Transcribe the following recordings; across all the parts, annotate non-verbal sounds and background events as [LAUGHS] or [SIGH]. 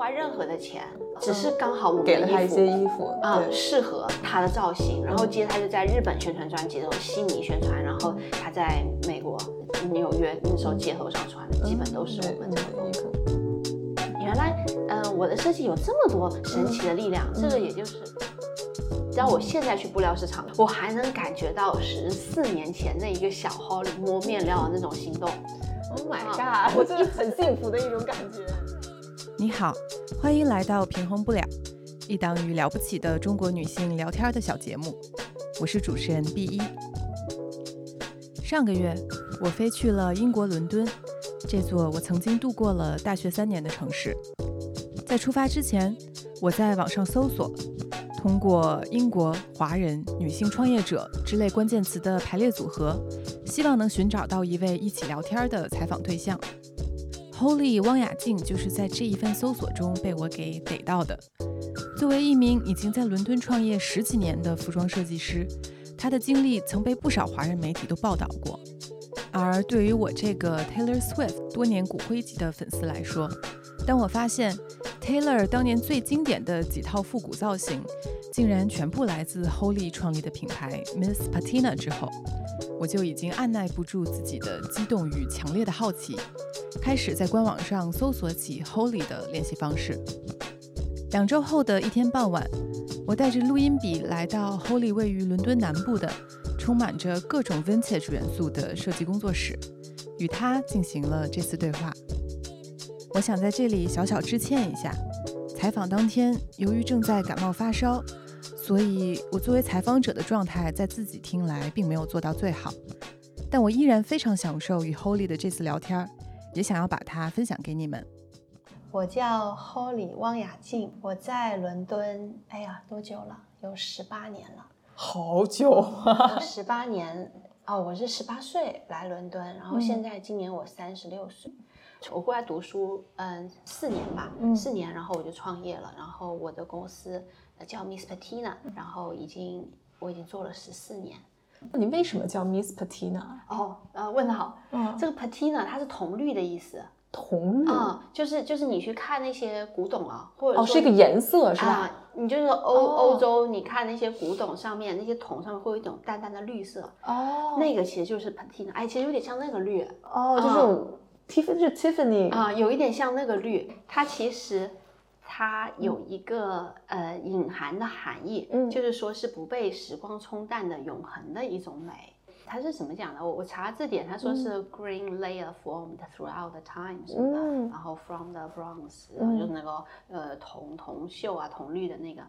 花任何的钱，只是刚好我们给了他一些衣服啊、对适合他的造型，然后接着他就在日本宣传专辑，的时候悉尼宣传，然后他在美国纽约那时候街头上穿的，基本都是我们这个风格。的衣服。原来，嗯、我的设计有这么多神奇的力量，这个也就是。只要我现在去布料市场，我还能感觉到十四年前那一个小 Holly 摸面料的那种心动。Oh my 啊 god！我真的很幸福的一种感觉。你好，欢迎来到平衡不了，一档与了不起的中国女性聊天的小节目。我是主持人 B 一。上个月，我飞去了英国伦敦，这座我曾经度过了大学三年的城市。在出发之前，我在网上搜索，通过英国华人女性创业者之类关键词的排列组合，希望能寻找到一位一起聊天的采访对象。Holy 汪雅静就是在这一份搜索中被我给逮到的。作为一名已经在伦敦创业十几年的服装设计师，她的经历曾被不少华人媒体都报道过。而对于我这个 Taylor Swift 多年骨灰级的粉丝来说，当我发现 Taylor 当年最经典的几套复古造型，竟然全部来自 Holy 创立的品牌 Miss Patina 之后，我就已经按耐不住自己的激动与强烈的好奇，开始在官网上搜索起 Holy 的联系方式。两周后的一天傍晚，我带着录音笔来到 Holy 位于伦敦南部的、充满着各种 vintage 元素的设计工作室，与他进行了这次对话。我想在这里小小致歉一下，采访当天由于正在感冒发烧，所以我作为采访者的状态在自己听来并没有做到最好。但我依然非常享受与 Holy 的这次聊天儿，也想要把它分享给你们。我叫 Holly 汪雅静，我在伦敦，哎呀，多久了？有十八年了。好久啊！十八年哦，我是十八岁来伦敦，然后现在今年我三十六岁。我过来读书，嗯，四年吧，嗯四年，然后我就创业了，然后我的公司呃叫 Miss Patina，然后已经我已经做了十四年。你为什么叫 Miss Patina？哦，呃，问得好，嗯，这个 Patina 它是铜绿的意思铜绿啊、就是就是你去看那些古董啊，或者是一个颜色是吧？啊，你就是欧、哦欧洲，你看那些古董上面那些铜上面会有一种淡淡的绿色，哦那个其实就是 patina，哎，其实有点像那个绿哦，就是 Tiffany 是 Tiffany 啊、有一点像那个绿。它其实它有一个、呃隐含的含义，嗯。就是说是不被时光冲淡的永恒的一种美。它是怎么讲的？我我查字典，它说是 green layer formed throughout the time 什么的，嗯。然后 from the bronze，然后就是那个呃铜铜锈啊铜绿的那个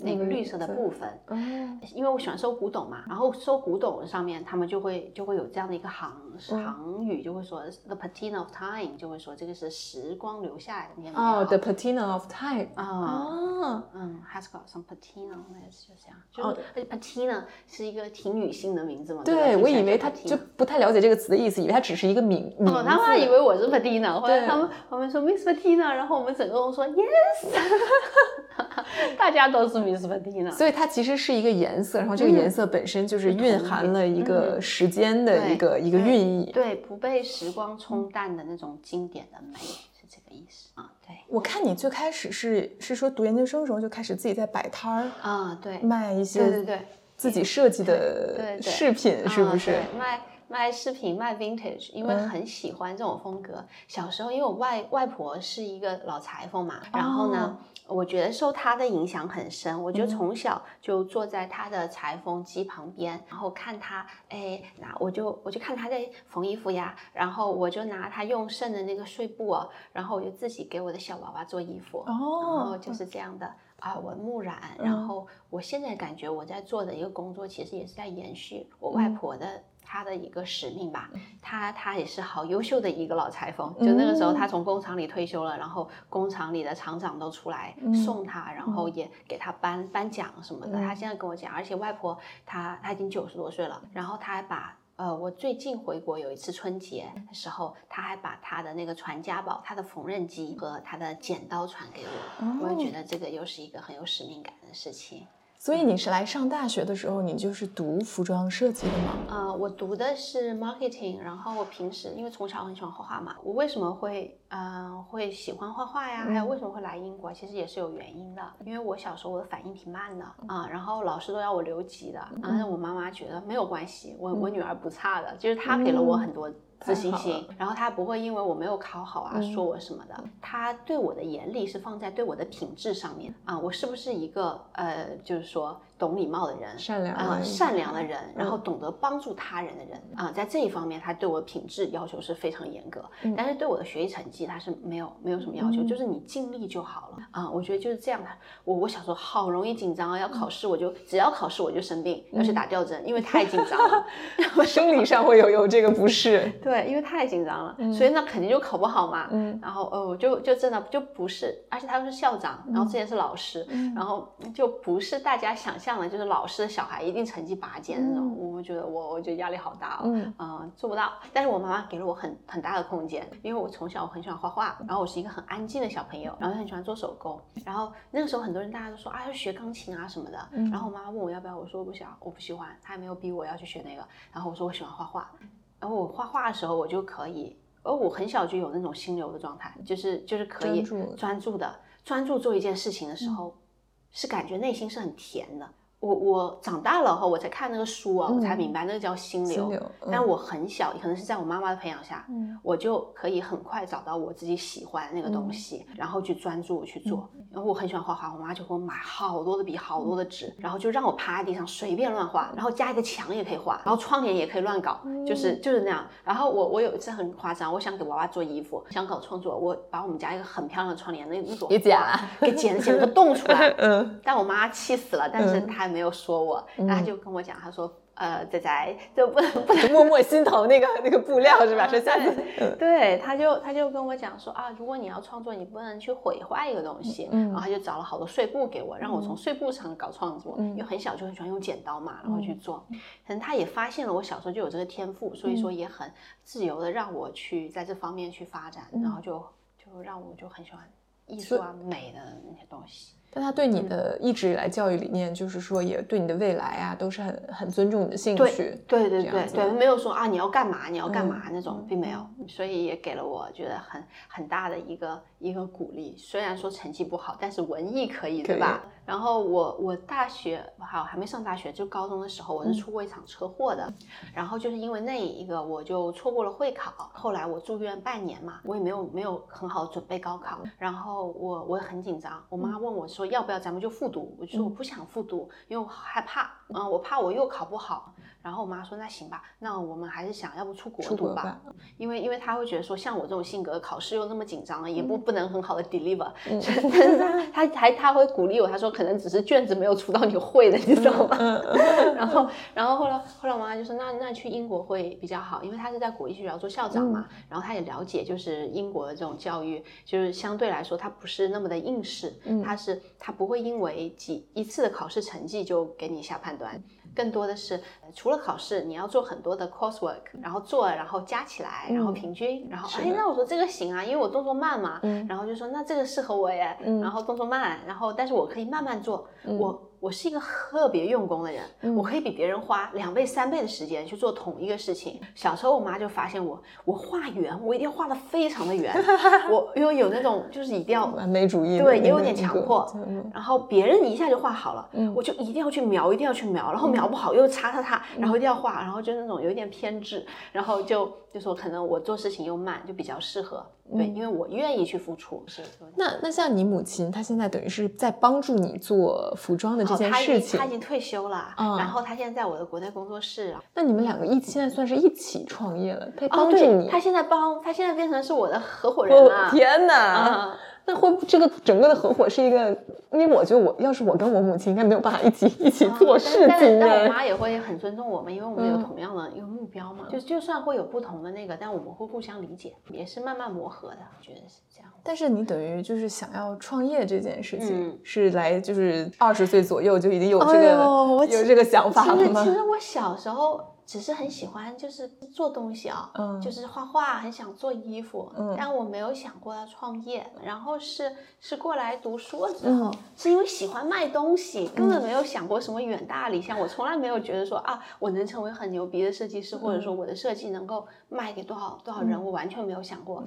那个嗯绿色的部分。嗯，因为我喜欢收古董嘛，然后收古董上面他们就会就会有这样的一个行嗯行语，就会说 the patina of time，就会说这个是时光留下来的面哦。，The Patina of Time 啊，啊，嗯，has got some patina，那就这样，哦就而且 patina 是一个挺女性的名字嘛。对我以为他就不太了解这个词的意思，以为它只是一个名名哦，他们还以为我是 Patina，后来对他们他们说 Miss Patina，然后我们整个都说 Yes，[LAUGHS] [LAUGHS] 大家都是 Miss Patina。所以它其实是一个颜色，然后这个颜色本身就是蕴含了一个时间的一个一个寓意。对，不被时光冲淡的那种经典的美是这个意思啊。对，我看你最开始是是说读研究生的时候就开始自己在摆摊儿啊，对，卖一些对对对，自己设计的对饰品，是不是啊？对卖卖饰品，卖 vintage，因为嗯很喜欢这种风格。小时候，因为我外外婆是一个老裁缝嘛，然后呢，我觉得受她的影响很深。我就从小就坐在她的裁缝机旁边，然后看她，哎，那我就我就看她在缝衣服呀，然后我就拿她用剩的那个碎布啊，然后我就自己给我的小娃娃做衣服。然后哦，就是这样的耳闻目染，嗯然后我现在感觉我在做的一个工作，其实也是在延续我外嗯婆的。她的一个使命吧，他他也是好优秀的一个老裁缝，就那个时候他从工厂里退休了，然后工厂里的厂长都出来嗯。送他，然后也给他颁颁奖什么的。他现在跟我讲，而且外婆她她已经九十多岁了，然后她还把呃，我最近回国有一次春节的时候，他还把他的那个传家宝，他的缝纫机和他的剪刀传给我，我也觉得这个又是一个很有使命感的事情。所以你是来上大学的时候，你就是读服装设计的吗？呃，我读的是 marketing，然后我平时因为从小很喜欢画画嘛，我为什么会呃会喜欢画画呀？还有为什么会来英国？其实也是有原因的，因为我小时候我的反应挺慢的啊，然后老师都要我留级的，然后我妈妈觉得没有关系，我我女儿不差的，就是她给了我很多。自信心，然后他不会因为我没有考好啊说我什么的，他对我的严厉是放在对我的品质上面。啊，我是不是一个呃，就是说懂礼貌的人，善良啊，善良的人，然后懂得帮助他人的人啊，在这一方面他对我品质要求是非常严格，但是对我的学习成绩他是没有没有什么要求，就是你尽力就好了啊，我觉得就是这样的。我我小时候好容易紧张啊，要考试我就只要考试我就生病，要去打吊针，因为太紧张了，[LAUGHS] 生理上会有有这个不适。[LAUGHS] 对，因为太紧张了，所以那肯定就考不好嘛。嗯，然后呃，就就真的就不是，而且他又是校长，然后之前是老师，然后就不是大家想象的，就是老师的小孩一定成绩拔尖那种。我觉得我我觉得压力好大哦，嗯，做不到。但是我妈妈给了我很很大的空间，因为我从小我很喜欢画画，然后我是一个很安静的小朋友，然后很喜欢做手工。然后那个时候很多人大家都说啊要学钢琴啊什么的，然后我妈妈问我要不要，我说不想，我不喜欢，她也没有逼我要去学那个。然后我说我喜欢画画。然后我画画的时候，我就可以，而我很小就有那种心流的状态，就是就是可以专注的专注做一件事情的时候，是感觉内心是很甜的。我我长大了后，我才看那个书啊，我才明白那个叫心流。但我很小，可能是在我妈妈的培养下，我就可以很快找到我自己喜欢那个东西，然后去专注去做。然后我很喜欢画画，我妈就给我买好多的笔，好多的纸，然后就让我趴在地上随便乱画，然后加一个墙也可以画，然后窗帘也可以乱搞，就是就是那样。然后我我有一次很夸张，我想给娃娃做衣服，想搞创作，我把我们家一个很漂亮的窗帘那那种给剪了，给剪剪了个洞出来。[LAUGHS] 嗯，但我妈气死了，但是她。没有说我，然后他就跟我讲，他说，呃，仔仔就不能 [LAUGHS] 不能默默心疼 [LAUGHS] 那个那个 [LAUGHS] 布料是吧？说下次，对，他就他就跟我讲说啊，如果你要创作，你不能去毁坏一个东西，然后他就找了好多碎布给我，让我从碎布上搞创作，因为很小就很喜欢用剪刀嘛，然后去做，可能他也发现了我小时候就有这个天赋，所以说也很自由的让我去在这方面去发展，然后就就让我就很喜欢艺术啊美的那些东西。但他对你的一直以来教育理念，就是说也对你的未来啊，都是很很尊重你的兴趣。对对对对，没有说啊你要干嘛你要干嘛那种，并没有，所以也给了我觉得很很大的一个一个鼓励。虽然说成绩不好，但是文艺可以，对吧？然后我我大学好还没上大学，就高中的时候我是出过一场车祸的，然后就是因为那一个我就错过了会考，后来我住院半年嘛，我也没有没有很好准备高考，然后我我很紧张，我妈问我说。说要不要咱们就复读？我就说我不想复读，因为我害怕，嗯，我怕我又考不好。然后我妈说那行吧，那我们还是想要不出国读吧，因为因为她会觉得说像我这种性格，考试又那么紧张，也不不能很好的 deliver。[LAUGHS] 他还她会鼓励我，她说可能只是卷子没有出到你会的，你知道吗？[LAUGHS] 然后然后后来后来我妈就说那那去英国会比较好，因为她是在国际学校做校长嘛，然后她也了解就是英国的这种教育，就是相对来说他不是那么的应试，他是他不会因为几一次的考试成绩就给你下判断。更多的是，除了考试，你要做很多的 coursework，然后做，然后加起来，然后平均，然后哎，那我说这个行啊，因为我动作慢嘛，然后就说那这个适合我耶，然后动作慢，然后但是我可以慢慢做，我。我是一个特别用功的人，我可以比别人花两倍、三倍的时间去做同一个事情。小时候我妈就发现我，我画圆，我一定要画的非常的圆。[LAUGHS] 我因为有那种就是一定要完美主义，对，也有点强迫。然后别人一下就画好了，我就一定要去描，一定要去描，然后描不好又擦擦擦，然后一定要画，然后就那种有一点偏执，然后就就说可能我做事情又慢，就比较适合。对，因为我愿意去付出。是。那那像你母亲，她现在等于是在帮助你做服装的这件事情。她已经退休了，然后她现在在我的国内工作室。那你们两个一现在算是一起创业了，她帮助你。她现在帮，她现在变成是我的合伙人了。天哪！那会这个整个的合伙是一个，因为我觉得我要是我跟我母亲应该没有办法一起一起做事情。但但我妈也会很尊重我们，因为我们有同样的一个目标嘛。就就算会有不同的那个，但我们会互相理解，也是慢慢磨合的，我觉得是这样。但是你等于就是想要创业这件事情，是来就是二十岁左右就已经有这个有这个想法了吗？其实我小时候。只是很喜欢就是做东西啊，嗯就是画画，很想做衣服，嗯但我没有想过要创业。然后是是过来读书了之后，嗯是因为喜欢卖东西，根本没有想过什么远大理想。我从来没有觉得说啊，我能成为很牛逼的设计师，或者说我的设计能够卖给多少多少人，我完全没有想过。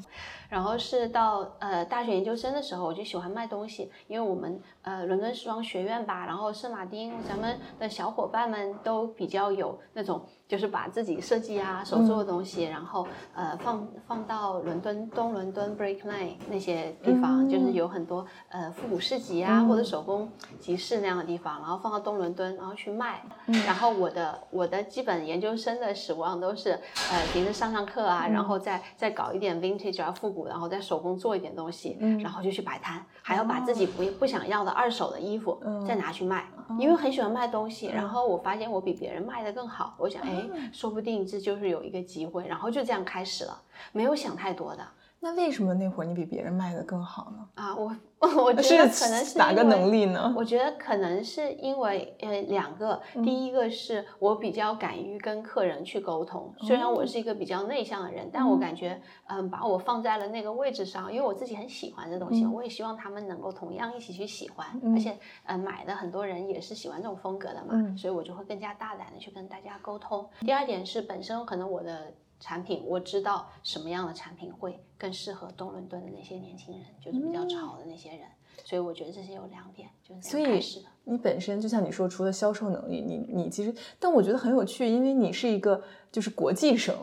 然后是到呃大学研究生的时候，我就喜欢卖东西，因为我们呃伦敦时装学院吧，然后圣马丁咱们的小伙伴们都比较有那种。就是把自己设计啊、手做的东西，然后呃放放到伦敦东伦敦 Break Lane 那些地方，就是有很多呃复古市集啊、或者手工集市那样的地方，然后放到东伦敦，然后去卖。然后我的我的基本研究生的指望都是呃平时上上上课啊，然后再再搞一点 vintage 啊复古，然后再手工做一点东西，然后就去摆摊，还要把自己不不想要的二手的衣服再拿去卖，因为很喜欢卖东西。然后我发现我比别人卖的更好，我想哎。说不定这就是有一个机会，然后就这样开始了，没有想太多的。那为什么那会儿你比别人卖的更好呢？啊，我我觉得可能是哪个能力呢？我觉得可能是因为呃两个，第一个是我比较敢于跟客人去沟通，虽然我是一个比较内向的人，但我感觉嗯把我放在了那个位置上，因为我自己很喜欢这东西，我也希望他们能够同样一起去喜欢，而且呃买的很多人也是喜欢这种风格的嘛，所以我就会更加大胆的去跟大家沟通。第二点是本身可能我的。产品我知道什么样的产品会更适合东伦敦的那些年轻人，就是比较潮的那些人，所以我觉得这是有两点，就是所以你本身就像你说，除了销售能力，你你其实，但我觉得很有趣，因为你是一个就是国际生。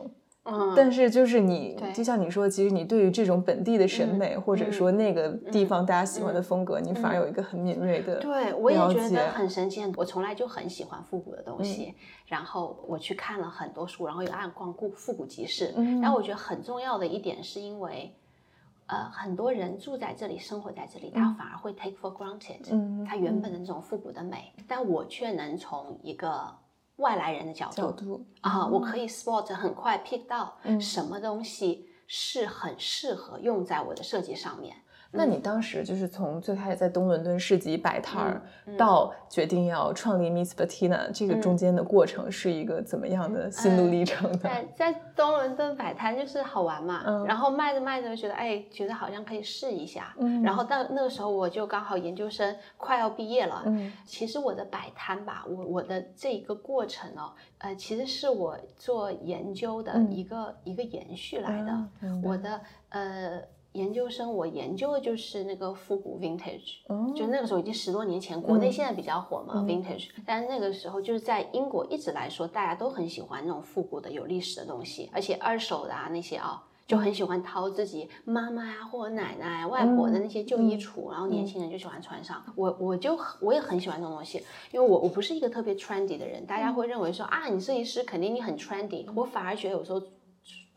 嗯，但是就是你，就像你说，其实你对于这种本地的审美，或者说那个地方大家喜欢的风格，你反而有一个很敏锐的对，我也觉得很神奇。我从来就很喜欢复古的东西，然后我去看了很多书，然后又爱逛故复古集市。但我觉得很重要的一点是因为，呃，很多人住在这里，生活在这里，他反而会 take for granted，嗯，他原本的那种复古的美，但我却能从一个。外来人的角度。角度。啊，我可以 spot 很快 pick 到什么东西是很适合用在我的设计上面。那你当时就是从最开始在东伦敦市集摆摊儿，到决定要创立 Miss Bettina，这个中间的过程是一个怎么样的心路历程的？在在东伦敦摆摊就是好玩嘛，然后卖着卖着觉得哎，觉得好像可以试一下，然后到那个时候我就刚好研究生快要毕业了。其实我的摆摊吧，我我的这一个过程哦，呃，其实是我做研究的一个一个延续来的，我的呃。研究生，我研究的就是那个复古 vintage，就那个时候已经十多年前，国内现在比较火嘛 vintage，但是那个时候就是在英国一直来说，大家都很喜欢那种复古的有历史的东西，而且二手的啊那些啊，就很喜欢掏自己妈妈呀或者奶奶、外婆的那些旧衣橱，然后年轻人就喜欢穿上。我我就我也很喜欢这种东西，因为我我不是一个特别 trendy 的人，大家会认为说啊，你设计师肯定你很 trendy，我反而觉得有时候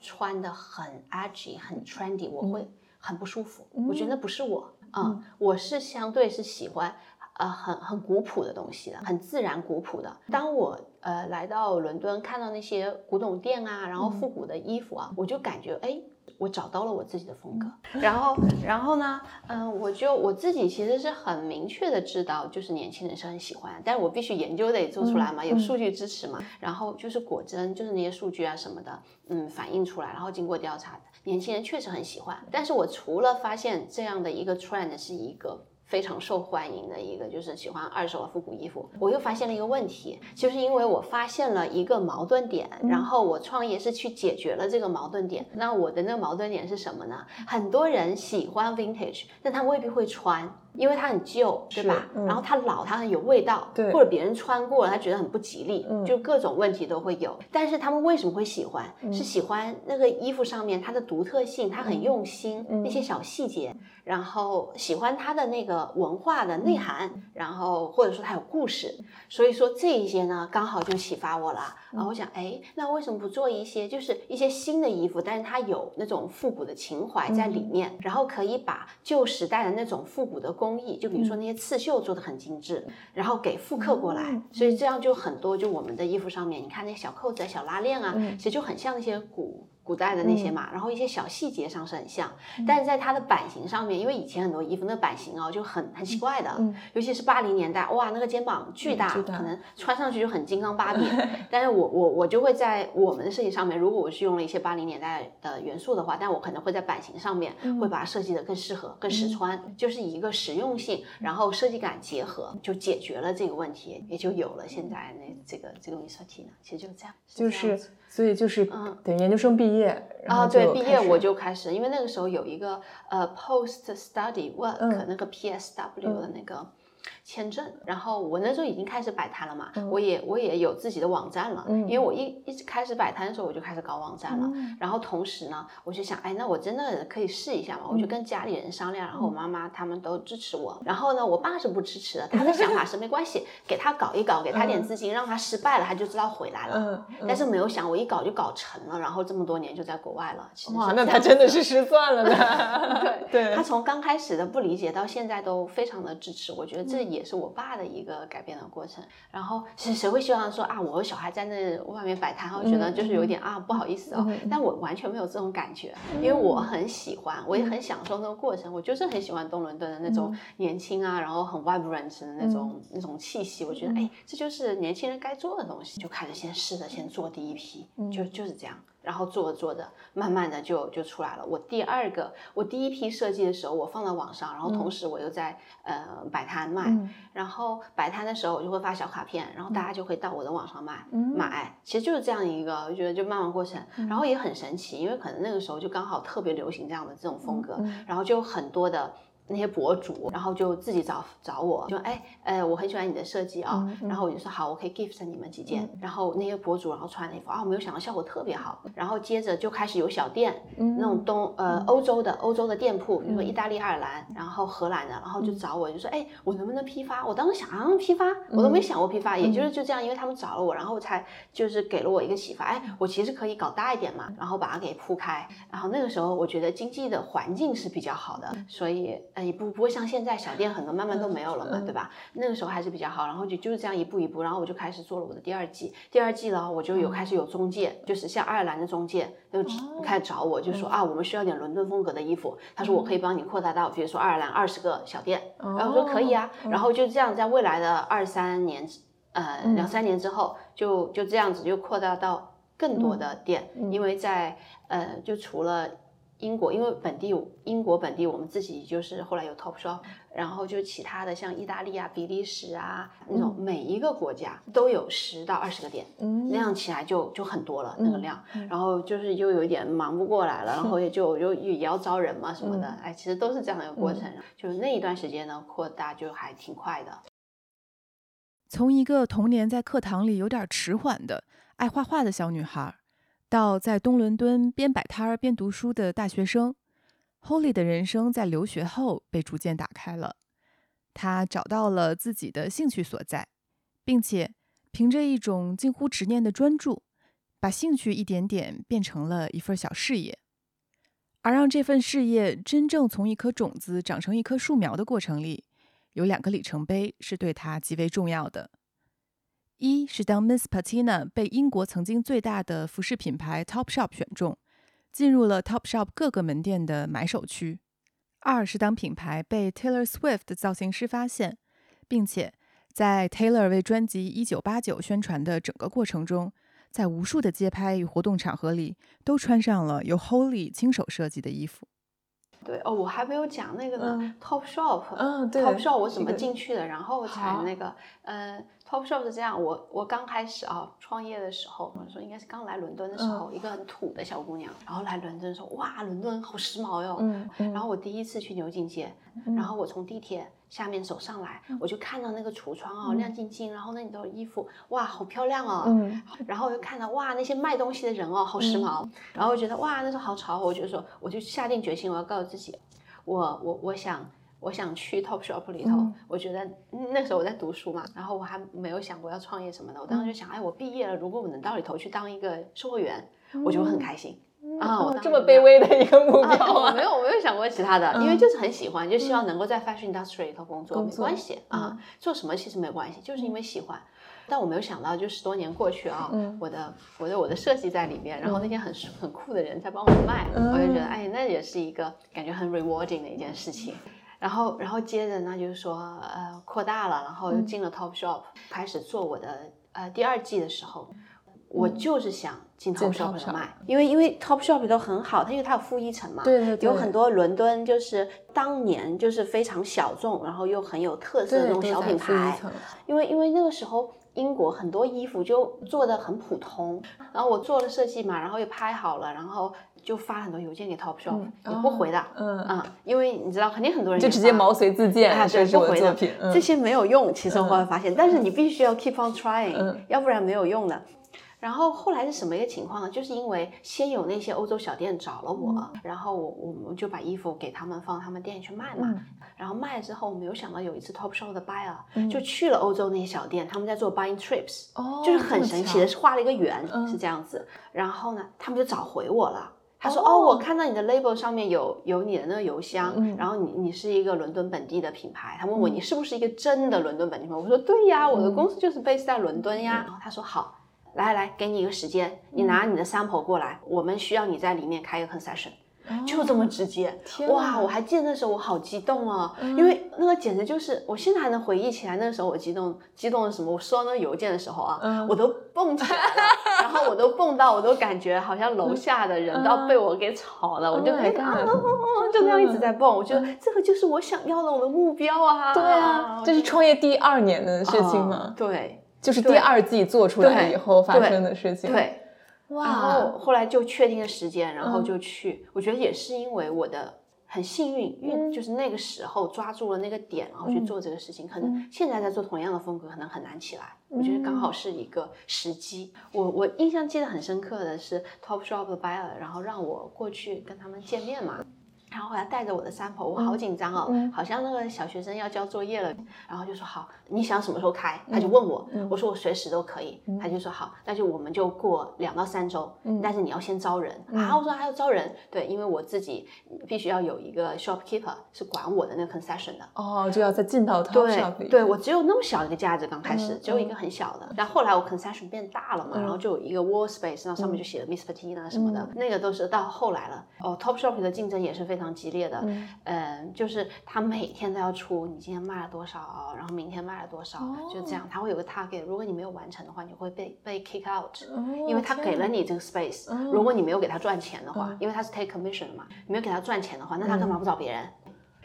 穿的很 edgy、很 trendy，我会。很不舒服，我觉得不是我啊，我是相对是喜欢呃很很古朴的东西的，很自然古朴的。当我呃来到伦敦看到那些古董店啊，然后复古的衣服啊，我就感觉哎。我找到了我自己的风格，[LAUGHS] 然后，然后呢，嗯，我就我自己其实是很明确的知道，就是年轻人是很喜欢，但是我必须研究得做出来嘛，有数据支持嘛，然后就是果真就是那些数据啊什么的，嗯，反映出来，然后经过调查，年轻人确实很喜欢。但是我除了发现这样的一个 trend 是一个。非常受欢迎的一个就是喜欢二手的复古衣服。我又发现了一个问题，就是因为我发现了一个矛盾点，然后我创业是去解决了这个矛盾点。那我的那个矛盾点是什么呢？很多人喜欢 vintage，但他未必会穿。因为它很旧，对吧？然后它老，它很有味道，对，或者别人穿过了，他觉得很不吉利，就各种问题都会有。但是他们为什么会喜欢？是喜欢那个衣服上面它的独特性，它很用心，那些小细节，然后喜欢它的那个文化的内涵，然后或者说它有故事。所以说这一些呢，刚好就启发我了。然后我想，哎，那为什么不做一些就是一些新的衣服，但是它有那种复古的情怀在里面，然后可以把旧时代的那种复古的。工艺就比如说那些刺绣做的很精致，然后给复刻过来，所以这样就很多。就我们的衣服上面，你看那小扣子、小拉链啊，其实就很像那些古古代的那些嘛，然后一些小细节上是很像，但是在它的版型上面，因为以前很多衣服那个版型哦就很很奇怪的，尤其是八零年代，哇，那个肩膀巨大，可能穿上去就很金刚芭比。[LAUGHS] 但是我我我就会在我们的设计上面，如果我是用了一些八零年代的元素的话，但我可能会在版型上面会把它设计的更适合、更实穿，就是一个实用性，然后设计感结合，就解决了这个问题，也就有了现在那这个这个 i s T 呢，其实就是这样，就是。所以就是嗯，等研究生毕业，啊，对，毕业我就开始，因为那个时候有一个呃 post study work 那个 PSW 的那个。签证，然后我那时候已经开始摆摊了嘛，我也我也有自己的网站了，因为我一一直开始摆摊的时候我就开始搞网站了，然后同时呢，我就想，哎，那我真的可以试一下嘛，我就跟家里人商量，然后我妈妈他们都支持我，然后呢，我爸是不支持的，他的想法是没关系，给他搞一搞，给他点资金，让他失败了他就知道回来了，但是没有想我一搞就搞成了，然后这么多年就在国外了，哇，那他真的是失算了呢，[LAUGHS] 对，对。他从刚开始的不理解到现在都非常的支持，我觉得这也是我爸的一个改变的过程。然后谁谁会希望说啊，我和小孩在那外面摆摊，然后觉得就是有点啊不好意思哦。但我完全没有这种感觉，因为我很喜欢，我也很享受那个过程。我就是很喜欢东伦敦的那种年轻啊，然后很 vibrant 的那种那种气息。我觉得哎，这就是年轻人该做的东西。就开始先试着先做第一批，就就是这样。然后做着做着，慢慢的就就出来了。我第二个，我第一批设计的时候，我放到网上，然后同时我又在呃摆摊卖。然后摆摊的时候，我就会发小卡片，然后大家就会到我的网上买买。其实就是这样一个，我觉得就慢慢过程。然后也很神奇，因为可能那个时候就刚好特别流行这样的这种风格，然后就很多的。那些博主，然后就自己找找我，就哎，呃，我很喜欢你的设计啊，然后我就说好，我可以 gift 你们几件。然后那些博主，然后穿了衣服啊，我没有想到效果特别好。然后接着就开始有小店，那种东呃欧洲的欧洲的店铺，比如说意大利、爱尔兰，然后荷兰的，然后就找我，就说哎，我能不能批发？我当时想啊，批发，我都没想过批发，也就是就这样，因为他们找了我，然后才就是给了我一个启发，哎，我其实可以搞大一点嘛，然后把它给铺开。然后那个时候我觉得经济的环境是比较好的，所以呃也不不会像现。在小店很多慢慢都没有了嘛，对吧？那个时候还是比较好，然后就就是这样一步一步，然后我就开始做了我的第二季。第二季呢，我就有开始有中介，就是像爱尔兰的中介就开始找我，就说啊，我们需要点伦敦风格的衣服。他说我可以帮你扩大到，比如说爱尔兰二十个小店。然后我说可以啊，然后就这样在未来的二三年，呃，两三年之后，就就这样子就扩大到更多的店，因为在呃，就除了。英国，因为本地英国本地，我们自己就是后来有 Top Shop，然后就其他的像意大利啊、比利时啊那种，每一个国家都有十到二十个店，那样起来就就很多了那个量，然后就是又有一点忙不过来了，然后也就又也要招人嘛什么的，哎，其实都是这样的一个过程，就是那一段时间呢扩大就还挺快的。从一个童年在课堂里有点迟缓的爱画画的小女孩。到在东伦敦边摆摊儿边读书的大学生，Holly 的人生在留学后被逐渐打开了。他找到了自己的兴趣所在，并且凭着一种近乎执念的专注，把兴趣一点点变成了一份小事业。而让这份事业真正从一颗种子长成一棵树苗的过程里，有两个里程碑是对他极为重要的。一是当 Miss Patina 被英国曾经最大的服饰品牌 Topshop 选中，进入了 Topshop 各个门店的买手区；二是当品牌被 Taylor Swift 的造型师发现，并且在 Taylor 为专辑《一九八九》宣传的整个过程中，在无数的街拍与活动场合里，都穿上了由 Holly 亲手设计的衣服。对哦，我还没有讲那个呢，Topshop，嗯，对，Topshop 我怎么进去的，然后才那个，呃。Topshop 是这样，我我刚开始啊创业的时候，或者说应该是刚来伦敦的时候，一个很土的小姑娘，然后来伦敦说哇，伦敦好时髦哟。嗯然后我第一次去牛津街，然后我从地铁下面走上来，我就看到那个橱窗啊亮晶晶，然后那里都有衣服，哇，好漂亮哦。嗯。然后我就看到哇，那些卖东西的人哦，好时髦。然后我觉得哇，那时候好潮，我就说我就下定决心，我要告诉自己，我我我想。我想去 Topshop 里头，我觉得那时候我在读书嘛，然后我还没有想过要创业什么的。我当时就想，哎，我毕业了，如果我能到里头去当一个售货员，我就会很开心啊。这么卑微的一个目标啊！没有，我没有想过其他的，因为就是很喜欢，就希望能够在 fashion industry 里头工作，没关系啊，做什么其实没关系，就是因为喜欢。但我没有想到，就十多年过去啊，我的我的我的设计在里面，然后那些很很酷的人在帮我卖，我就觉得哎，那也是一个感觉很 rewarding 的一件事情。然后然后接着呢，就是说呃扩大了，然后又进了 Top Shop，开始做我的呃第二季的时候。我就是想进 Top Shop 卖，因为因为 Top Shop 都很好，它因为它有负一层嘛，对对对，有很多伦敦就是当年就是非常小众，然后又很有特色的那种小品牌。因为因为那个时候英国很多衣服就做的很普通，然后我做了设计嘛，然后又拍好了，然后就发很多邮件给 Top Shop，也不回的，嗯。嗯，因为你知道肯定很多人就直接毛遂自荐，对，不回的，这些没有用，其实我后来发现，但是你必须要 keep on trying，要不然没有用的。然后后来是什么一个情况呢？就是因为先有那些欧洲小店找了我，然后我我们就把衣服给他们放他们店里去卖嘛。然后卖了之后，我没有想到有一次 Top Shop 的 buyer 就去了欧洲那些小店，他们在做 buying trips，就是很神奇的，是画了一个圆，是这样子。然后呢，他们就找回我了。他说：“哦，我看到你的 label 上面有有你的那个邮箱，然后你你是一个伦敦本地的品牌。他问我你是不是一个真的伦敦本地品牌？我说对呀，我的公司就是 base 在伦敦呀。然后他说好。”来来，给你一个时间，你拿你的 sample 过来，我们需要你在里面开一个 concession，就这么直接。哇，我还记得那时候我好激动啊，因为那个简直就是，我现在还能回忆起来那个时候我激动，激动的什么？我收到那个邮件的时候啊，我都蹦起来了，[LAUGHS] 然后我都蹦到，我都感觉好像楼下的人都要被我给吵了，我就开始就那样一直在蹦，我觉得这个就是我想要的我的目标啊。对啊，这是创业第二年的事情吗？对。就是第二季做出来以后发生的事情。对，哇！然后后来就确定了时间，然后就去。我觉得也是因为我的很幸运，运就是那个时候抓住了那个点，然后去做这个事情。可能现在在做同样的风格，可能很难起来。我觉得刚好是一个时机。我我印象记得很深刻的是 Top Shop 的 buyer，然后让我过去跟他们见面嘛。然后后来带着我的 sample，我好紧张哦，好像那个小学生要交作业了。然后就说好，你想什么时候开？他就问我，我说我随时都可以。他就说好，那就我们就过两到三周，但是你要先招人。啊，我说还要招人，对，因为我自己必须要有一个 shopkeeper 是管我的那个 concession 的。哦，就要再进到他 shop 里。对，我只有那么小一个架子，刚开始只有一个很小的。然后后来我 concession 变大了嘛，然后就有一个 wall space，然后上面就写了 Miss Patina 什么的，那个都是到后来了。哦，Top Shop 的竞争也是非常激烈的。嗯，就是他每天都要出，你今天卖了多少，然后明天卖了多少，就这样，他会有个 target。如果你没有完成的话，你会被被 kick out，因为他给了你这个 space。如果你没有给他赚钱的话，因为他是 take commission 的嘛，你没有给他赚钱的话，那他干嘛不找别人？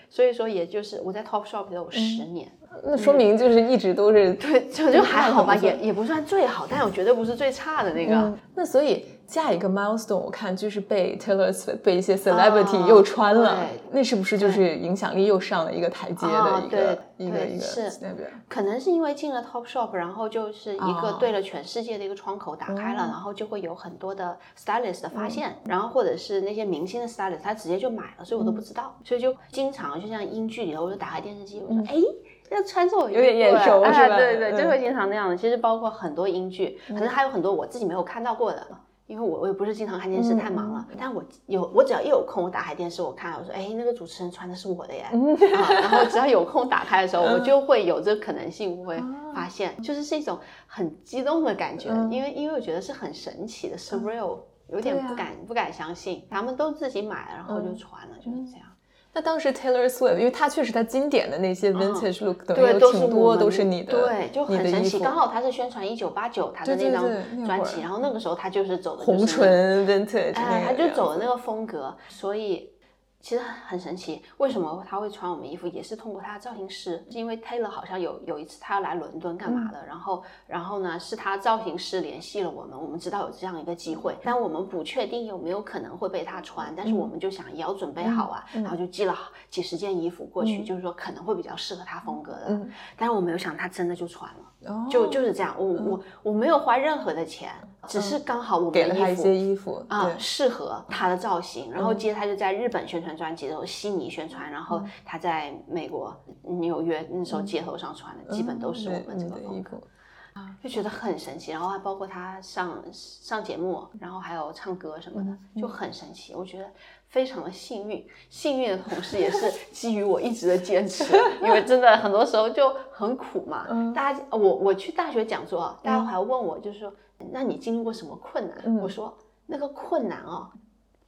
所以说，也就是我在 Top Shop 有十年，那说明就是一直都是对，就就还好吧，也也不算最好，但我绝对不是最差的那个。那所以。下一个 milestone，我看就是被 Taylor Swift 被一些 celebrity 又穿了，那是不是就是影响力又上了一个台阶的一个一个一个？是，可能是因为进了 Top Shop，然后就是一个对了全世界的一个窗口打开了，然后就会有很多的 stylist 的发现，然后或者是那些明星的 stylist，他直接就买了，所以我都不知道，所以就经常就像英剧里头，我就打开电视机，我说哎，要穿着我有点眼熟是吧？对对，就会经常那样的。其实包括很多英剧，可能还有很多我自己没有看到过的。因为我我也不是经常看电视，太忙了。但我有我只要一有空，我打开电视我看，我说哎，那个主持人穿的是我的耶。然后只要有空打开的时候，我就会有这个可能性，我会发现，就是是一种很激动的感觉，因为因为我觉得是很神奇的，surreal，有点不敢不敢相信，他们都自己买了，然后就穿了，就是这样。那当时 Taylor Swift，因为他确实他经典的那些 vintage look 等于有挺多都是你的，对，就很神奇。刚好他是宣传一九八九他的那张专辑，然后那个时候他就是走的红唇 vintage，哎，他就走的那个风格，所以。其实很神奇，为什么他会穿我们衣服，也是通过他的造型师。是因为 Taylor 好像有有一次他要来伦敦干嘛的，然后然后呢是他造型师联系了我们，我们知道有这样一个机会，但我们不确定有没有可能会被他穿，但是我们就想也要准备好啊，然后就寄了几十件衣服过去，就是说可能会比较适合他风格的。但是我没有想他真的就穿了，就就是这样，我我我没有花任何的钱。只是刚好我们给了他一些衣服啊，适合他的造型。然后接着他就在日本宣传专辑，的时候悉尼宣传，然后他在美国纽约那时候街头上穿的，基本都是我们这个风格。就觉得很神奇。然后还包括他上上节目，然后还有唱歌什么的，就很神奇。我觉得非常的幸运，幸运的同时也是 [LAUGHS] 基于我一直的坚持，因为真的很多时候就很苦嘛。大家，我我去大学讲座，大家还问我，就是说，那你经历过什么困难？我说那个困难哦。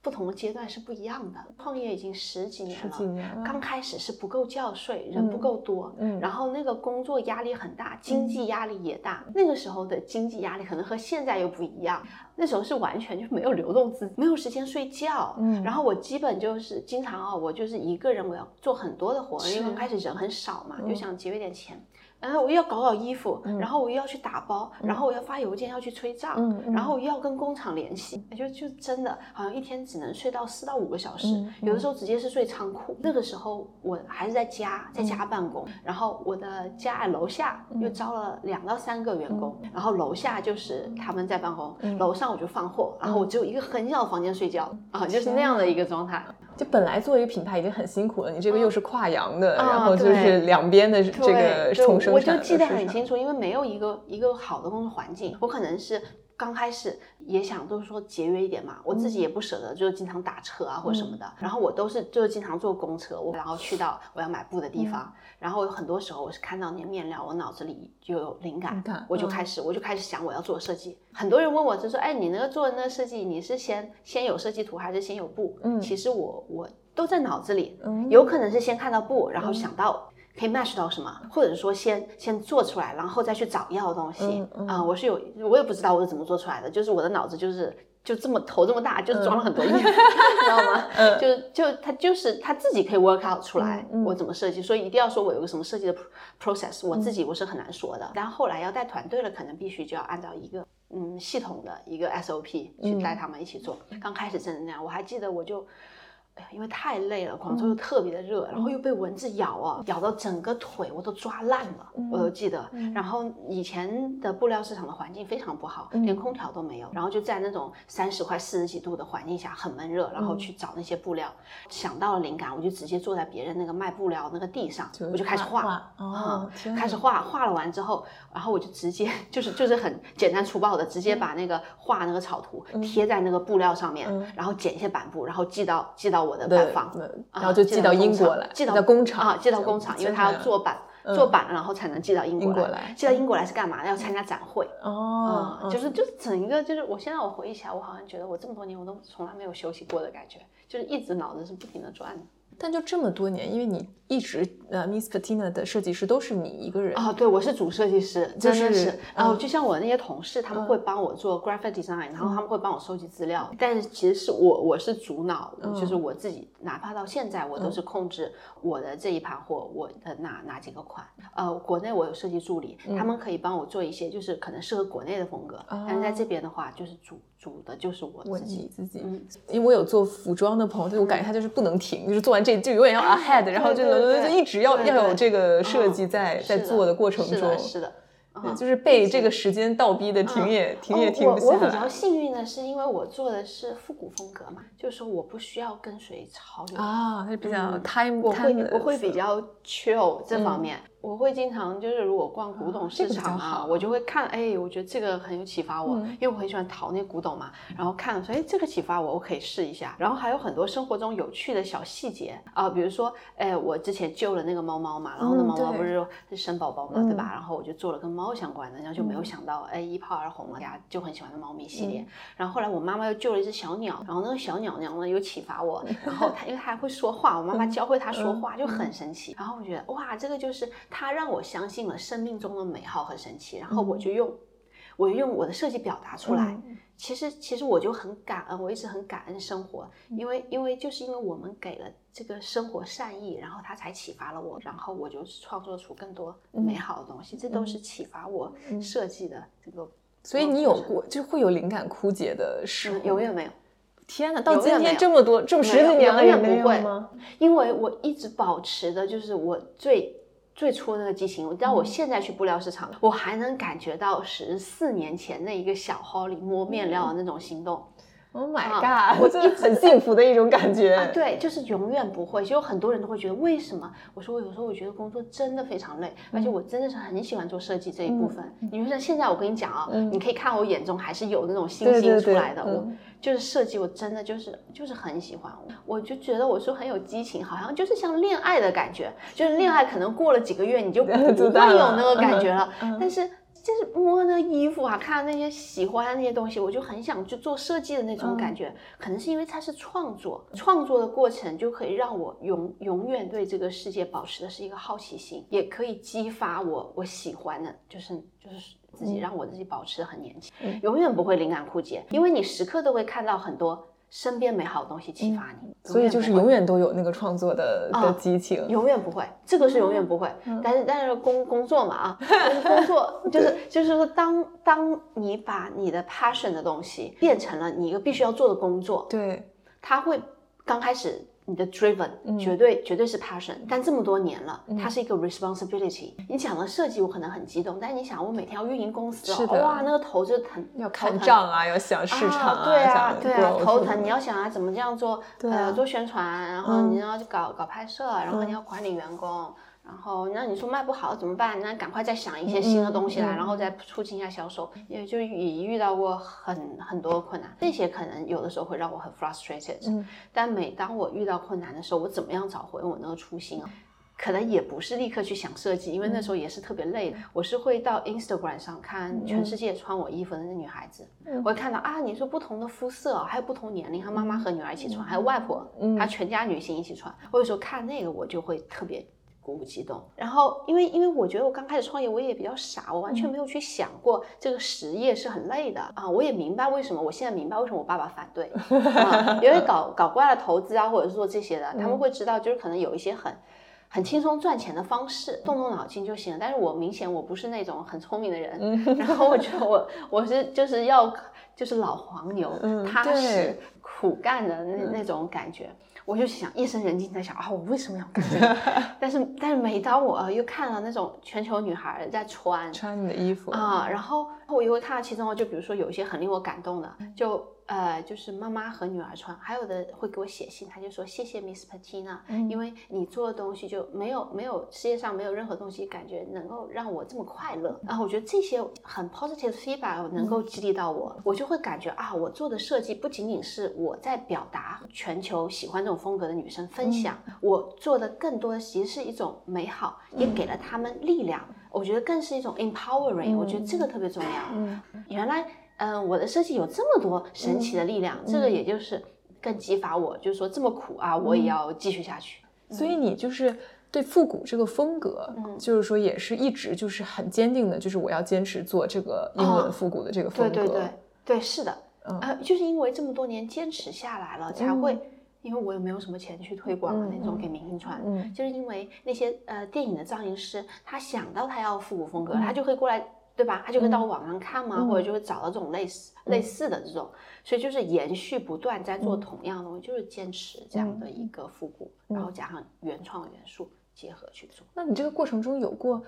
不同的阶段是不一样的。创业已经十几年了，刚开始是不够觉睡，人不够多，嗯，然后那个工作压力很大，经济压力也大。那个时候的经济压力可能和现在又不一样。那时候是完全就没有流动资，没有时间睡觉，嗯，然后我基本就是经常啊，我就是一个人，我要做很多的活，因为刚开始人很少嘛，就想节约点钱。然后我又要搞搞衣服，然后我又要去打包，然后我要发邮件要去催账，然后又要跟工厂联系，就就真的好像一天只能睡到四到五个小时，有的时候直接是睡仓库。那个时候我还是在家，在家办公，然后我的家楼下又招了两到三个员工，然后楼下就是他们在办公，楼上我就放货，然后我只有一个很小的房间睡觉啊，就是那样的一个状态。就本来做一个品牌已经很辛苦了，你这个又是跨洋的，然后就是两边的这个重生我就记得很清楚，因为没有一个一个好的工作环境，我可能是。刚开始也想都是说节约一点嘛，我自己也不舍得，就是经常打车啊或者什么的。然后我都是就是经常坐公车，我然后去到我要买布的地方。然后有很多时候我是看到那个面料，我脑子里就有灵感，我就开始我就开始想我要做设计。很多人问我就说，哎，你那个做的那个设计，你是先先有设计图还是先有布？嗯，其实我我都在脑子里，有可能是先看到布，然后想到。可以 match 到什么，或者说先先做出来，然后再去找要的东西啊。我是有，我也不知道我是怎么做出来的，就是我的脑子就是就这么头这么大，就是装了很多，[LAUGHS] 你知道吗？就就他就是他自己可以 work out 出来我怎么设计，所以一定要说我有个什么设计的 process，我自己我是很难说的。然后后来要带团队了，可能必须就要按照一个嗯系统的一个 SOP 去带他们一起做。刚开始真的那样，我还记得我就。因为太累了，广州又特别的热，然后又被蚊子咬啊，咬到整个腿我都抓烂了，我都记得。然后以前的布料市场的环境非常不好，连空调都没有，然后就在那种三十块、四十几度的环境下很闷热，然后去找那些布料。想到了灵感，我就直接坐在别人那个卖布料那个地上，我就开始画，啊，开始画画了完之后，然后我就直接就是就是很简单粗暴的直接把那个画那个草图贴在那个布料上面，然后剪一些板布，然后寄到寄到。我的板房，然后就寄到英国来，寄到工厂啊，寄到工厂，因为他要做板，做板然后才能寄到英国来。寄到英国来是干嘛？要参加展会哦，就是就是整一个就是，我现在我回忆起来，我好像觉得我这么多年我都从来没有休息过的感觉，就是一直脑子是不停的转的。但就这么多年，因为你一直呃，Miss Patina 的设计师都是你一个人啊？对，我是主设计师，真的是。然后就像我那些同事，他们会帮我做 graphic design，然后他们会帮我收集资料。但是其实是我，我是主脑，就是我自己，哪怕到现在，我都是控制我的这一盘货，我的哪哪几个款。呃，国内我有设计助理，他们可以帮我做一些，就是可能适合国内的风格。但是在这边的话，就是主。主的就是我自己自己，因为我有做服装的朋友，就我感觉他就是不能停，就是做完这就永远要 ahead，然后就就一直要要有这个设计在在做的过程中，是的。就是被这个时间倒逼的停也停也停不下来。我比较幸运的是，因为我做的是复古风格嘛，就是说我不需要跟随潮流啊，它比较 time。我会我会比较 chill 这方面，我会经常就是如果逛古董市场啊，我就会看，哎，我觉得这个很有启发我，因为我很喜欢淘那古董嘛，然后看说，哎，这个启发我，我可以试一下。然后还有很多生活中有趣的小细节啊，比如说，哎，我之前救了那个猫猫嘛，然后那猫猫不是说是生宝宝嘛，对吧？然后我就做了跟猫。相关的，然后就没有想到，哎，一炮而红了，大家就很喜欢的猫咪系列。然后后来我妈妈又救了一只小鸟，然后那个小鸟鸟呢又启发我，[LAUGHS] 然后它因为它还会说话，我妈妈教会它说话就很神奇。然后我觉得哇，这个就是它让我相信了生命中的美好和神奇。然后我就用，我用我的设计表达出来。其实其实我就很感恩，我一直很感恩生活，因为因为就是因为我们给了这个生活善意，然后它才启发了我，然后我就创作出更多美好的东西，这都是启发我设计的这个。所以你有过就会有灵感枯竭的时候？永远没有。天哪，到今天这么多这么十几年了也不会吗？因为我一直保持的就是我最。最初那个激情，我知道我现在去布料市场，我还能感觉到十四年前那一个小号里摸面料的那种心动。Oh my god！我真的很幸福的一种感觉。[LAUGHS] 啊，对，就是永远不会。就有很多人都会觉得，为什么？我说我有时候我觉得工作真的非常累，而且我真的是很喜欢做设计这一部分。你说现在我跟你讲啊，你可以看我眼中还是有那种星星出来的。我就是设计，我真的就是就是很喜欢。我就觉得我说很有激情，好像就是像恋爱的感觉。就是恋爱可能过了几个月你就 [LAUGHS] 不会有那个感觉了，但是。就是摸那衣服啊，看那些喜欢的那些东西，我就很想去做设计的那种感觉。可能是因为它是创作，创作的过程就可以让我永永远对这个世界保持的是一个好奇心，也可以激发我我喜欢的，就是就是自己让我自己保持的很年轻，永远不会灵感枯竭，因为你时刻都会看到很多。身边美好的东西启发你，所以就是永远都有那个创作的的激情，永远不会，这个是永远不会。但是但是工工作嘛啊，[LAUGHS] 工作就是就是说，当当你把你的 passion 的东西变成了你一个必须要做的工作，对，他会刚开始。你的 driven 绝对绝对是 passion，但这么多年了，它是一个 responsibility。你讲了设计，我可能很激动，但你想，我每天要运营公司，哇，那个头就疼，要看账啊，要想市场啊，对啊，对啊，头疼。你要想啊，怎么这样做，呃，做宣传，然后你要搞搞拍摄，然后你要管理员工。然后，那你说卖不好怎么办？那赶快再想一些新的东西来，然后再促进一下销售。也就也遇到过很很多困难，这些可能有的时候会让我很 frustrated。嗯，但每当我遇到困难的时候，我怎么样找回我那个初心啊？可能也不是立刻去想设计，因为那时候也是特别累的。我是会到 Instagram 上看全世界穿我衣服的那女孩子，我会看到啊，你说不同的肤色，还有不同年龄，她妈妈和女儿一起穿，还有外婆，她全家女性一起穿。我有时候看那个，我就会特别。鼓舞激动，然后因为因为我觉得我刚开始创业，我也比较傻，我完全没有去想过这个实业是很累的啊。我也明白为什么，我现在明白为什么我爸爸反对，[LAUGHS] 啊因为搞搞惯了投资啊，或者是做这些的，他们会知道就是可能有一些很很轻松赚钱的方式，动动脑筋就行了。但是我明显我不是那种很聪明的人，然后我觉得我我是就是要就是老黄牛，踏实苦干的那那种感觉。我就想夜深人静在想啊，我为什么要干这个？[LAUGHS] 但是但是每当我又看了那种全球女孩在穿穿你的衣服啊，然后我也会看到其中，就比如说有一些很令我感动的，就。呃，就是妈妈和女儿穿，还有的会给我写信，他就说谢谢 Miss Patina，因为你做的东西就没有没有世界上没有任何东西感觉能够让我这么快乐。然后我觉得这些很 positive feedback 能够激励到我，我就会感觉啊，我做的设计不仅仅是我在表达全球喜欢这种风格的女生分享，我做的更多的其实是一种美好，也给了他们力量。我觉得更是一种 empowering，我觉得这个特别重要。嗯，原来。嗯，我的设计有这么多神奇的力量，这个也就是更激发我，就是说这么苦啊，我也要继续下去。所以你就是对复古这个风格，就是说也是一直就是很坚定的，就是我要坚持做这个英文复古的这个风格。对对对对，是的，呃，就是因为这么多年坚持下来了，才会，因为我也没有什么钱去推广啊那种给明星穿，就是因为那些呃电影的造型师，他想到他要复古风格，他就会过来。对吧？他就会到网上看嘛，或者就会找到这种类似类似的这种，所以就是延续不断在做同样的东西，就是坚持这样的一个复古，然后加上原创元素结合去做。那你这个过程中有过？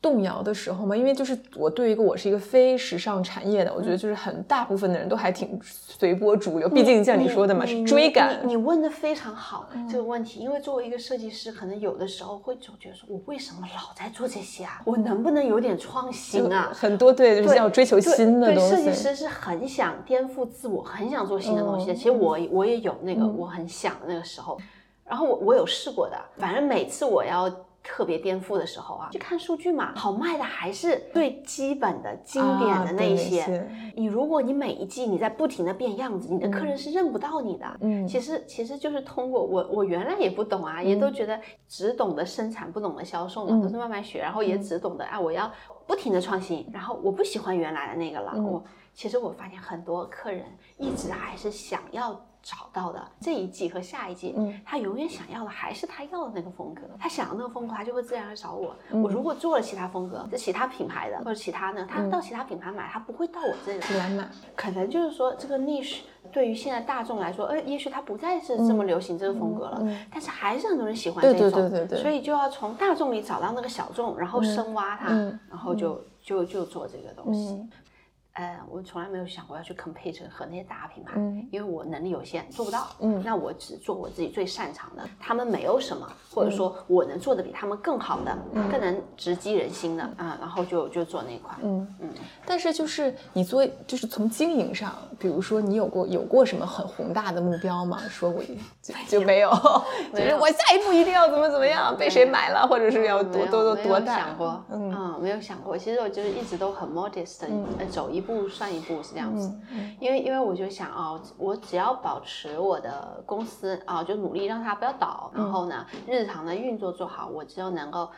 动摇的时候嘛，因为就是我对于一个我是一个非时尚产业的，我觉得就是很大部分的人都还挺随波逐流，毕竟像你说的嘛，是追赶。你问的非常好这个问题，因为作为一个设计师，可能有的时候会总觉得说，我为什么老在做这些啊？我能不能有点创新啊？很多对，就是要追求新的东西。对，设计师是很想颠覆自我，很想做新的东西的。其实我我也有那个我很想的那个时候，然后我我有试过的，反正每次我要。特别颠覆的时候啊，去看数据嘛，好卖的还是最基本的、经典的那一些。你如果你每一季你在不停的变样子，你的客人是认不到你的。嗯，其实其实就是通过我，我原来也不懂啊，也都觉得只懂得生产，不懂得销售嘛，都是慢慢学，然后也只懂得啊，我要不停的创新，然后我不喜欢原来的那个了。我其实我发现很多客人一直还是想要。找到的这一季和下一季，嗯，他永远想要的还是他要的那个风格，他想要那个风格，他就会自然而找我。我如果做了其他风格，就其他品牌的或者其他呢，他到其他品牌买，他不会到我这里来。买。可能就是说这个 niche 对于现在大众来说，呃，也许它不再是这么流行这个风格了，但是还是很多人喜欢这种，对对对。对。所以就要从大众里找到那个小众，然后深挖它，然后就就就做这个东西。呃，我从来没有想过要去 compete 和那些大品牌，嗯因为我能力有限，做不到。嗯那我只做我自己最擅长的，他们没有什么，或者说我能做的比他们更好的，更能直击人心的啊，然后就就做那一块。嗯嗯但是就是你做，就是从经营上，比如说你有过有过什么很宏大的目标吗？说过一就 [LAUGHS] 就没有，[LAUGHS] 就是我下一步一定要怎么怎么样，被谁买了，或者是要多多多没有多大？想过，嗯嗯，没有想过。其实我就是一直都很 modest，的、呃走一步算一步是这样子。嗯因为因为我就想哦，我只要保持我的公司啊、就努力让它不要倒，嗯然后呢，日常的运作做好，我只有能够。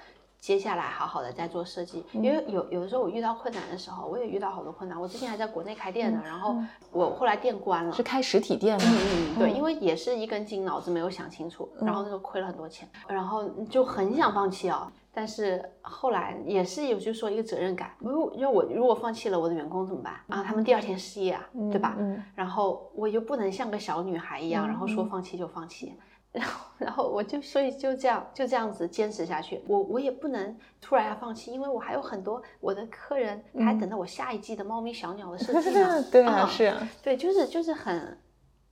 接下来好好的在做设计，因为有有的时候我遇到困难的时候，我也遇到好多困难。我之前还在国内开店呢，然后我后来店关了，是开实体店吗？嗯嗯，对，因为也是一根筋，脑子没有想清楚，然后那时候亏了很多钱，然后就很想放弃哦。但是后来也是有，就是说一个责任感，因为因为我如果放弃了，我的员工怎么办啊？他们第二天失业啊，对吧？嗯然后我又不能像个小女孩一样，然后说放弃就放弃。然后，然后我就所以就这样就这样子坚持下去。我我也不能突然要放弃，因为我还有很多我的客人，他还等着我下一季的猫咪小鸟的设 [LAUGHS] 计呢。对啊，是啊，对，就是就是很，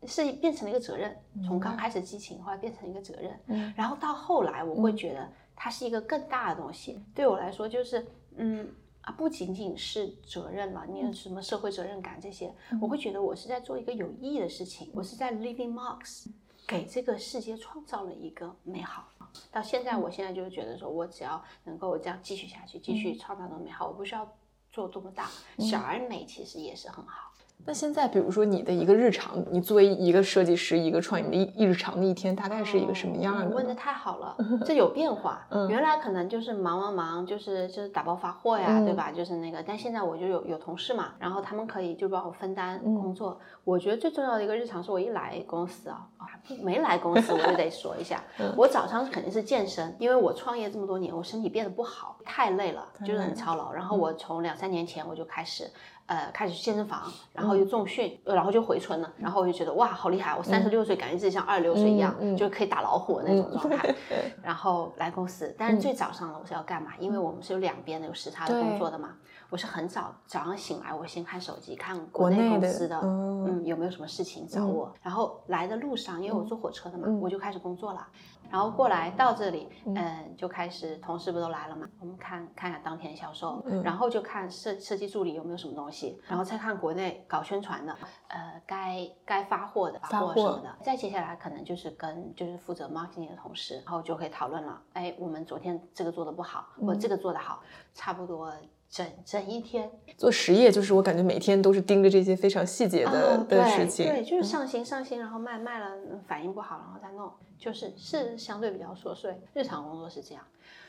是变成了一个责任。从刚开始激情，后来变成一个责任，嗯然后到后来，我会觉得它是一个更大的东西。对我来说，就是嗯啊，不仅仅是责任了，你有什么社会责任感这些，我会觉得我是在做一个有意义的事情，我是在 leaving marks，给这个世界创造了一个美好。到现在，我现在就是觉得说，我只要能够这样继续下去，继续创造的美好，我不需要做多么大，小而美其实也是很好。那现在，比如说你的一个日常，你作为一个设计师，一个创意，你的一日常的一天大概是一个什么样的哦问的？太好了，[LAUGHS] 这有变化。嗯原来可能就是忙忙忙，就是就是打包发货呀，嗯对吧？就是那个，但现在我就有有同事嘛，然后他们可以就帮我分担嗯工作。我觉得最重要的一个日常是我一来公司啊，啊没来公司我就得 [LAUGHS] 说一下，嗯我早上肯定是健身，因为我创业这么多年，我身体变得不好，太累了，就是很操劳。然后我从两三年前我就开始。呃，开始去健身房，然后又重训，呃然后就回村了，然后我就觉得哇，好厉害！我三十六岁，感觉自己像二十六岁一样，嗯嗯就可以打老虎的那种状态。[LAUGHS] 然后来公司，但嗯是最早上了我是要干嘛？因为我们是有两边的有时差的工作的嘛。我是很早早上醒来，我先看手机，看国内公司的，嗯嗯，有没有什么事情找我。然后来的路上，因为我坐火车的嘛，我就开始工作了。然后过来到这里，嗯，就开始同事不都来了嘛？我们看看一下当天销售，嗯然后就看设设计助理有没有什么东西，然后再看国内搞宣传的，呃，该该发货的发货什么的。再接下来可能就是跟就是负责 marketing 的同事，然后就可以讨论了。哎，我们昨天这个做的不好，或者这个做的好，差不多整整一天做实业就是我感觉每天都是盯着这些非常细节的、哦的对事情。对，就是上新上新，然后卖卖了嗯反应不好，然后再弄，就是是相对比较琐碎。日常工作是这样。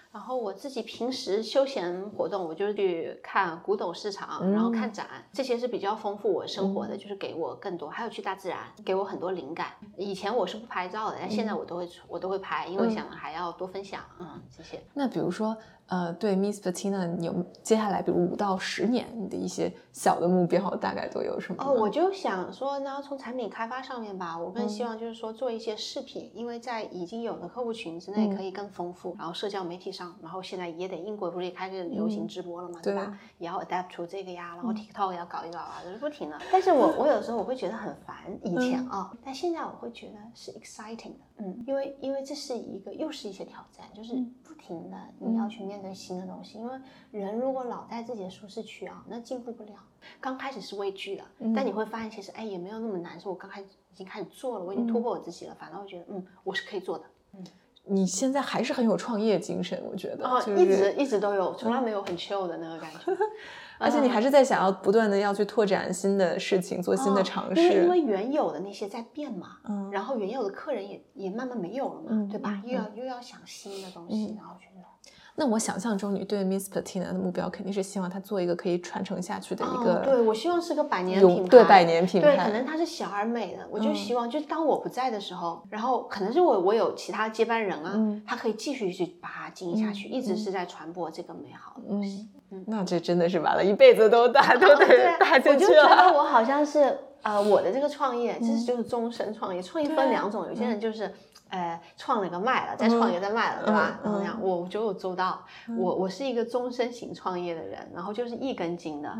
然后我自己平时休闲活动，我就去看古董市场，然后看展，这些是比较丰富我生活的，就是给我更多。还有去大自然，给我很多灵感。以前我是不拍照的，但现在我都会我都会拍，因为想还要多分享，嗯，这些。那比如说，呃，对 Miss Patina，你有接下来比如五到十年你的一些小的目标，大概都有什么？哦，我就想说呢，从产品开发上面吧，我更希望就是说做一些视频，因为在已经有的客户群之内可以更丰富，然后社交媒体上，然后现在也得英国不是也开始流行直播了嘛，对吧？也要 adapt to 这个呀，然后 TikTok 也要搞一搞啊，就是不停的。但是我我有时候我会觉得很烦，以前啊、但现在我会觉得是 exciting 的，嗯，因为因为这是一个又是一些挑战，就是不停的你要去面对新的东西，因为人如果老在自己的舒适区啊，那进步不了。刚开始是畏惧的，但你会发现其实哎也没有那么难，是我刚开始已经开始做了，我已经突破我自己了，反倒会觉得嗯我是可以做的。你现在还是很有创业精神，我觉得，哦，就是一直一直都有，从来没有很 chill 的那个感觉。[LAUGHS] 而且你还是在想要不断的要去拓展新的事情，做新的哦尝因为因。为原有的那些在变嘛，嗯然后原有的客人也也慢慢没有了嘛，嗯对吧？嗯又要又要想新的东西，然后去弄。那我想象中，你对 Miss Patina 的目标肯定是希望它做一个可以传承下去的一个，哦，对我希望是个百年品牌，对百年品牌对，可能它是小而美的，我就嗯希望，就是当我不在的时候，然后可能是我我有其他接班人啊，嗯他可以继续去把它经营下去，一直是在传播这个美好的东西。嗯，那这真的是完了，一辈子都大都对得大我进去就觉得。我好像是呃，我的这个创业，其实就是终身创业。创业啊分两种，有些人就是。呃，创了一个卖了，再创一个再卖了，对吧？嗯然后那样，我觉得我做到。我我是一个终身型创业的人，然后就是一根筋的。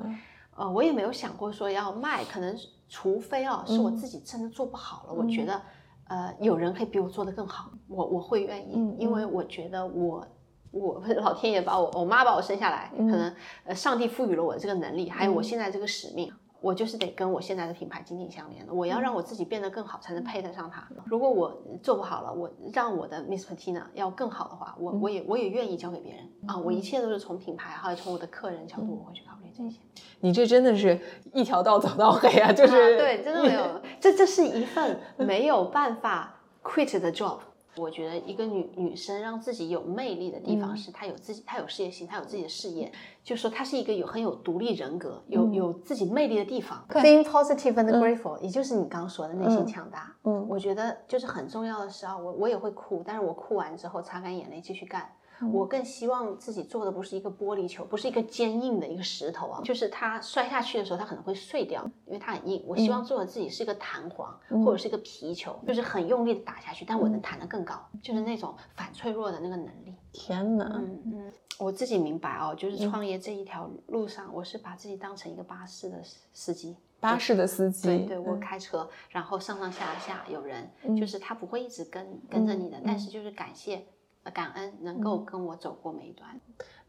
呃，我也没有想过说要卖，可能除非啊，是我嗯自己真的做不好了，我觉得呃有人可以比我做得更好，我我会愿意，嗯因为我觉得我。我 [LAUGHS] 老天爷把我，我妈把我生下来，嗯可能呃上帝赋予了我这个能力，还有我现在这个使命，我就是得跟我现在的品牌紧紧相连的。我要让我自己变得更好，才能配得上它。如果我做不好了，我让我的 Miss Patina 要更好的话，我我也我也愿意交给别人啊。我一切都是从品牌还有从我的客人角度，我会去考虑这些。你这真的是一条道走到黑啊！[LAUGHS] 就是、啊、对，真的没有，[LAUGHS] 这这是一份没有办法 quit 的 job。我觉得一个女女生让自己有魅力的地方是她有自己，她有事业心，她有自己的事业，就是说她是一个有很有独立人格、有有自己魅力的地方。Being positive and grateful，、也就是你刚刚说的内心强大。嗯我觉得就是很重要的是啊，我我也会哭，但是我哭完之后擦干眼泪继续干。我更希望自己做的不是一个玻璃球，不是一个坚硬的一个石头啊，就是它摔下去的时候它可能会碎掉，因为它很硬。我希望做的自己是一个弹簧、或者是一个皮球，就是很用力的打下去，但我能弹得更高，就是那种反脆弱的那个能力。天哪！嗯嗯，我自己明白哦，就是创业这一条路上，我是把自己当成一个巴士的司机。巴士的司机，对对，我开车，然后上上下下有人，就是他不会一直跟跟着你的，但是就是感谢。感恩能够跟我走过每一段。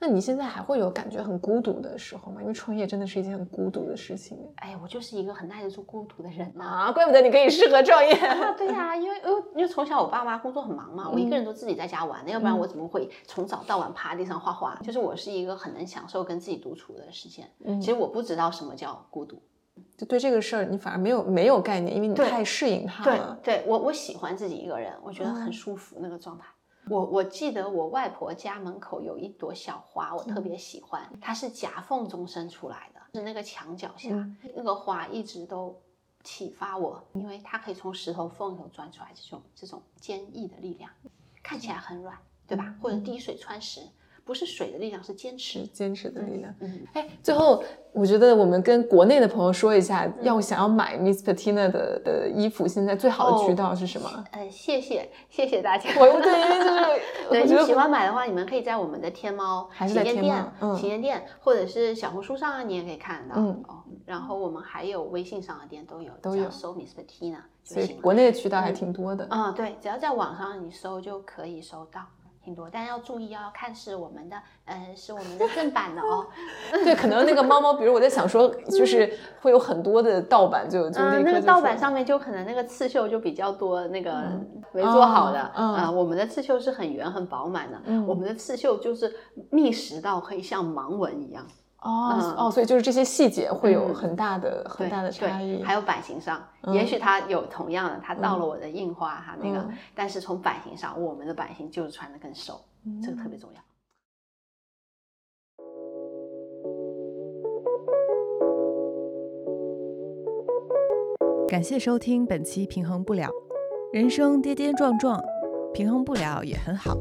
那你现在还会有感觉很孤独的时候吗？因为创业真的是一件很孤独的事情。哎，我就是一个很耐得住孤独的人呐、啊，怪不得你可以适合创业。啊，对呀、因为因为因为从小我爸妈工作很忙嘛，我一个人都自己在家玩的，要不然我怎么会从早到晚趴地上画画？就是我是一个很能享受跟自己独处的时间。嗯其实我不知道什么叫孤独。就对这个事儿，你反而没有没有概念，因为你太适应它对了。对，我我喜欢自己一个人，我觉得很舒服那个状态。我我记得我外婆家门口有一朵小花，我特别喜欢，它是夹缝中生出来的，是那个墙角下，那个花一直都启发我，因为它可以从石头缝里头钻出来，这种这种坚毅的力量，看起来很软，对吧？或者滴水穿石。不是水的力量，是坚持，坚持的力量。嗯，哎，最后我觉得我们跟国内的朋友说一下，要想要买 Miss Patina 的的衣服，现在最好的渠道是什么？呃，谢谢谢谢大家。我对，因为就是 [LAUGHS] 对你喜欢买的话，你们可以在我们的天猫 [LAUGHS] 旗舰店旗舰店，或者是小红书上啊，你也可以看得到。嗯哦，然后我们还有微信上的店都有，都有搜 Miss Patina 就所以行。国内的渠道还挺多的。嗯，对，只要在网上你搜就可以搜到。挺多，但要注意要看是我们的，呃，是我们的正版的哦。[LAUGHS] 对，可能那个猫猫，比如我在想说，就是会有很多的盗版，就就嗯，立刻就那个盗版上面就可能那个刺绣就比较多，那个没做好的。嗯啊，我们的刺绣是很圆很饱满的，嗯我们的刺绣就是密实到可以像盲文一样。哦嗯哦，所以就是这些细节会有嗯很大的很大的差异。还有版型上，嗯也许它有同样的，它到了我的印花，哈那个嗯，但是从版型上，我们的版型就是穿的更瘦，这个特别重要。感谢收听本期《平衡不了》，人生跌跌撞撞，平衡不了也很好。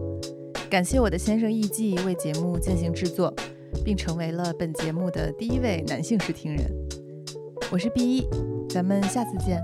感谢我的先生艺伎为节目进行制作，并成为了本节目的第一位男性试听人。我是 B 一，咱们下次见。